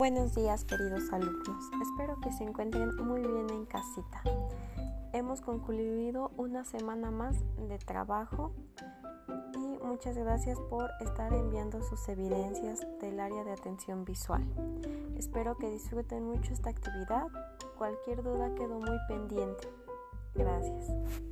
Buenos días queridos alumnos, espero que se encuentren muy bien en casita. Hemos concluido una semana más de trabajo y muchas gracias por estar enviando sus evidencias del área de atención visual. Espero que disfruten mucho esta actividad. Cualquier duda quedó muy pendiente. Gracias.